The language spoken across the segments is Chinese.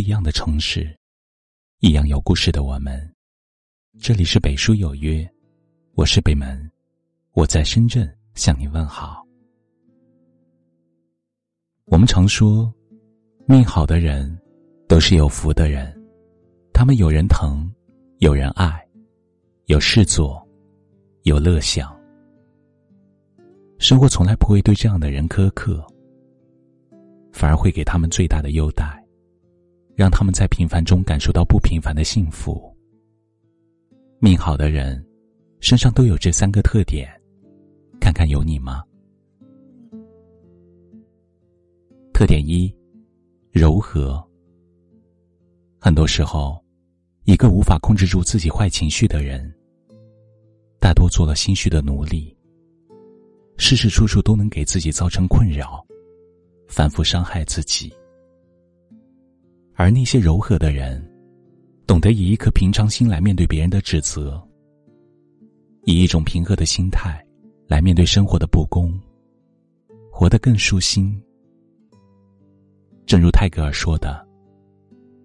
一样的城市，一样有故事的我们。这里是北书有约，我是北门，我在深圳向你问好。我们常说，命好的人都是有福的人，他们有人疼，有人爱，有事做，有乐享。生活从来不会对这样的人苛刻。反而会给他们最大的优待，让他们在平凡中感受到不平凡的幸福。命好的人，身上都有这三个特点，看看有你吗？特点一，柔和。很多时候，一个无法控制住自己坏情绪的人，大多做了心虚的奴隶，事事处处都能给自己造成困扰。反复伤害自己，而那些柔和的人，懂得以一颗平常心来面对别人的指责，以一种平和的心态来面对生活的不公，活得更舒心。正如泰戈尔说的：“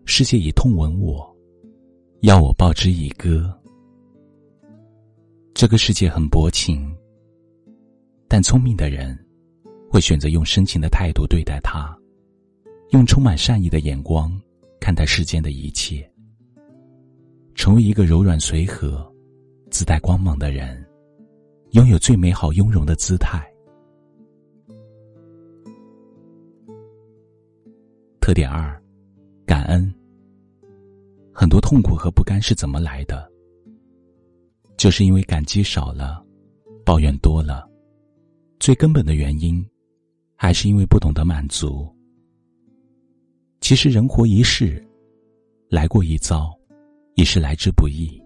世界以痛吻我，要我报之以歌。”这个世界很薄情，但聪明的人。会选择用深情的态度对待他，用充满善意的眼光看待世间的一切，成为一个柔软随和、自带光芒的人，拥有最美好雍容的姿态。特点二，感恩。很多痛苦和不甘是怎么来的？就是因为感激少了，抱怨多了，最根本的原因。还是因为不懂得满足。其实人活一世，来过一遭，已是来之不易。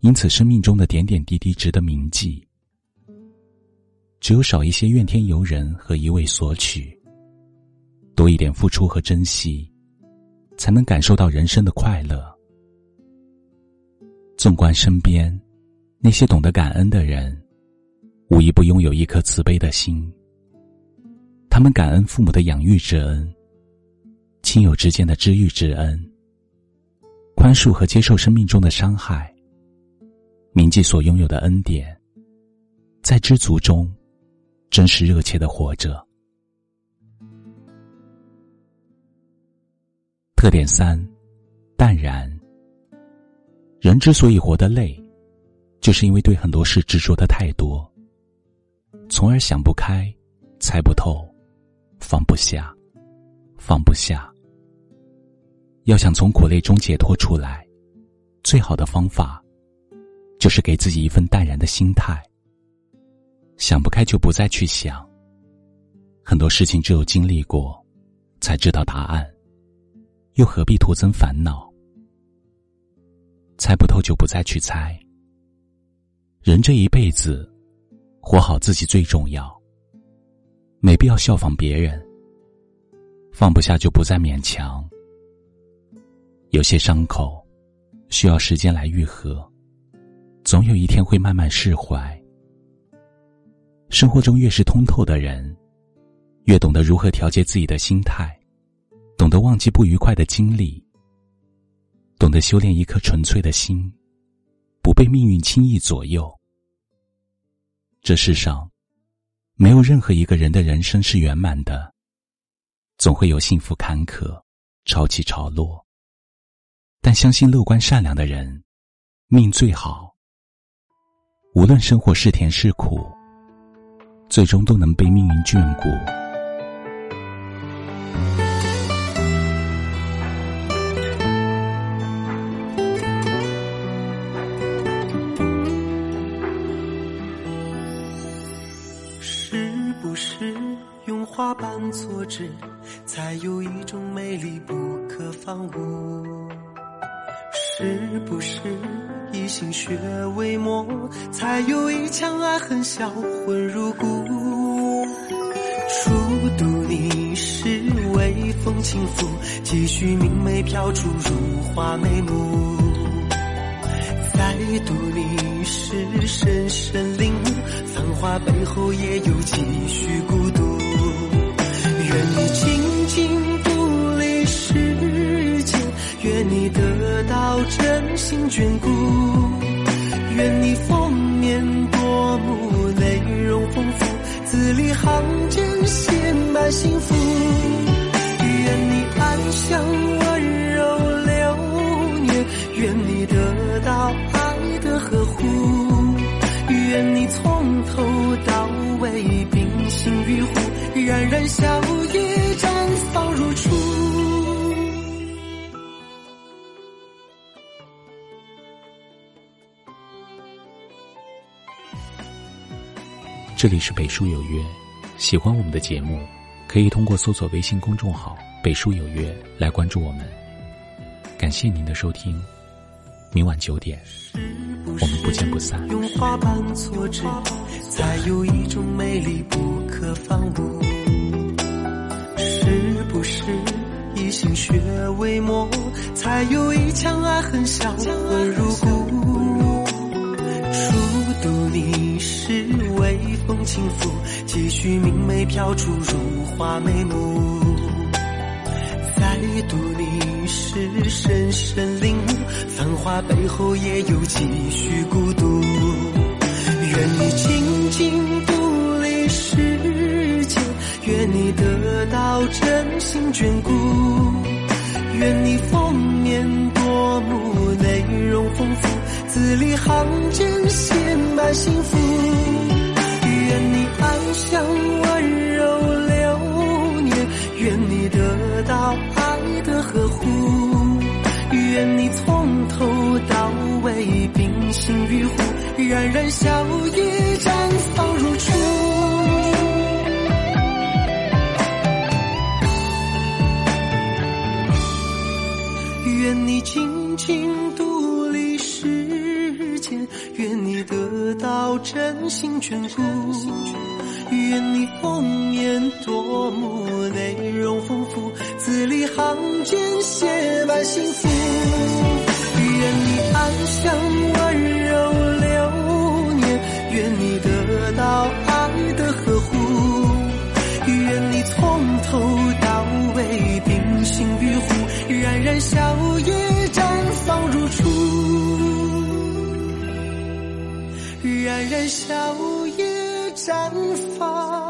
因此，生命中的点点滴滴值得铭记。只有少一些怨天尤人和一味索取，多一点付出和珍惜，才能感受到人生的快乐。纵观身边，那些懂得感恩的人，无一不拥有一颗慈悲的心。他们感恩父母的养育之恩，亲友之间的知遇之恩，宽恕和接受生命中的伤害，铭记所拥有的恩典，在知足中，真实热切的活着。特点三，淡然。人之所以活得累，就是因为对很多事执着的太多，从而想不开，猜不透。放不下，放不下。要想从苦累中解脱出来，最好的方法，就是给自己一份淡然的心态。想不开就不再去想。很多事情只有经历过，才知道答案，又何必徒增烦恼？猜不透就不再去猜。人这一辈子，活好自己最重要。没必要效仿别人，放不下就不再勉强。有些伤口需要时间来愈合，总有一天会慢慢释怀。生活中越是通透的人，越懂得如何调节自己的心态，懂得忘记不愉快的经历，懂得修炼一颗纯粹的心，不被命运轻易左右。这世上。没有任何一个人的人生是圆满的，总会有幸福坎坷、潮起潮落。但相信乐观善良的人，命最好。无论生活是甜是苦，最终都能被命运眷顾。是不是用花瓣错枝，才有一种美丽不可方物。是不是以心血为墨，才有一腔爱恨销魂入骨？初读你时微风轻拂，几许明媚飘出如花眉目。再读你时深深领悟，繁华背后也有几许孤独。真心眷顾。愿你封面夺目，内容丰富，字里行间写满幸福。愿你安详温柔流年，愿你得到爱的呵护。愿你从头到尾冰心玉壶，冉冉笑意这里是北书有约，喜欢我们的节目，可以通过搜索微信公众号“北书有约”来关注我们。感谢您的收听，明晚九点，我们不见不散。用花瓣错纸，才有一种美丽不可方物。是不是以心血为膜，才有一腔爱恨相混入骨？初读你时微风轻拂，几许明媚飘出如花眉目。再读你时深深领悟，繁华背后也有几许孤独。愿你静静独立世间，愿你得到真心眷顾。愿你封面夺目，内容丰富，字里行间写满幸福。像温柔流年，愿你得到爱的呵护。愿你从头到尾冰心玉壶，冉冉笑意绽放如初。愿你静静独立世间，愿你得到真心眷顾。愿你封面夺目，内容丰富，字里行间写满幸福。愿你安详温柔流年，愿你得到爱的呵护。愿你从头到尾冰心玉壶，冉冉笑靥绽放如初，冉冉笑靥绽放。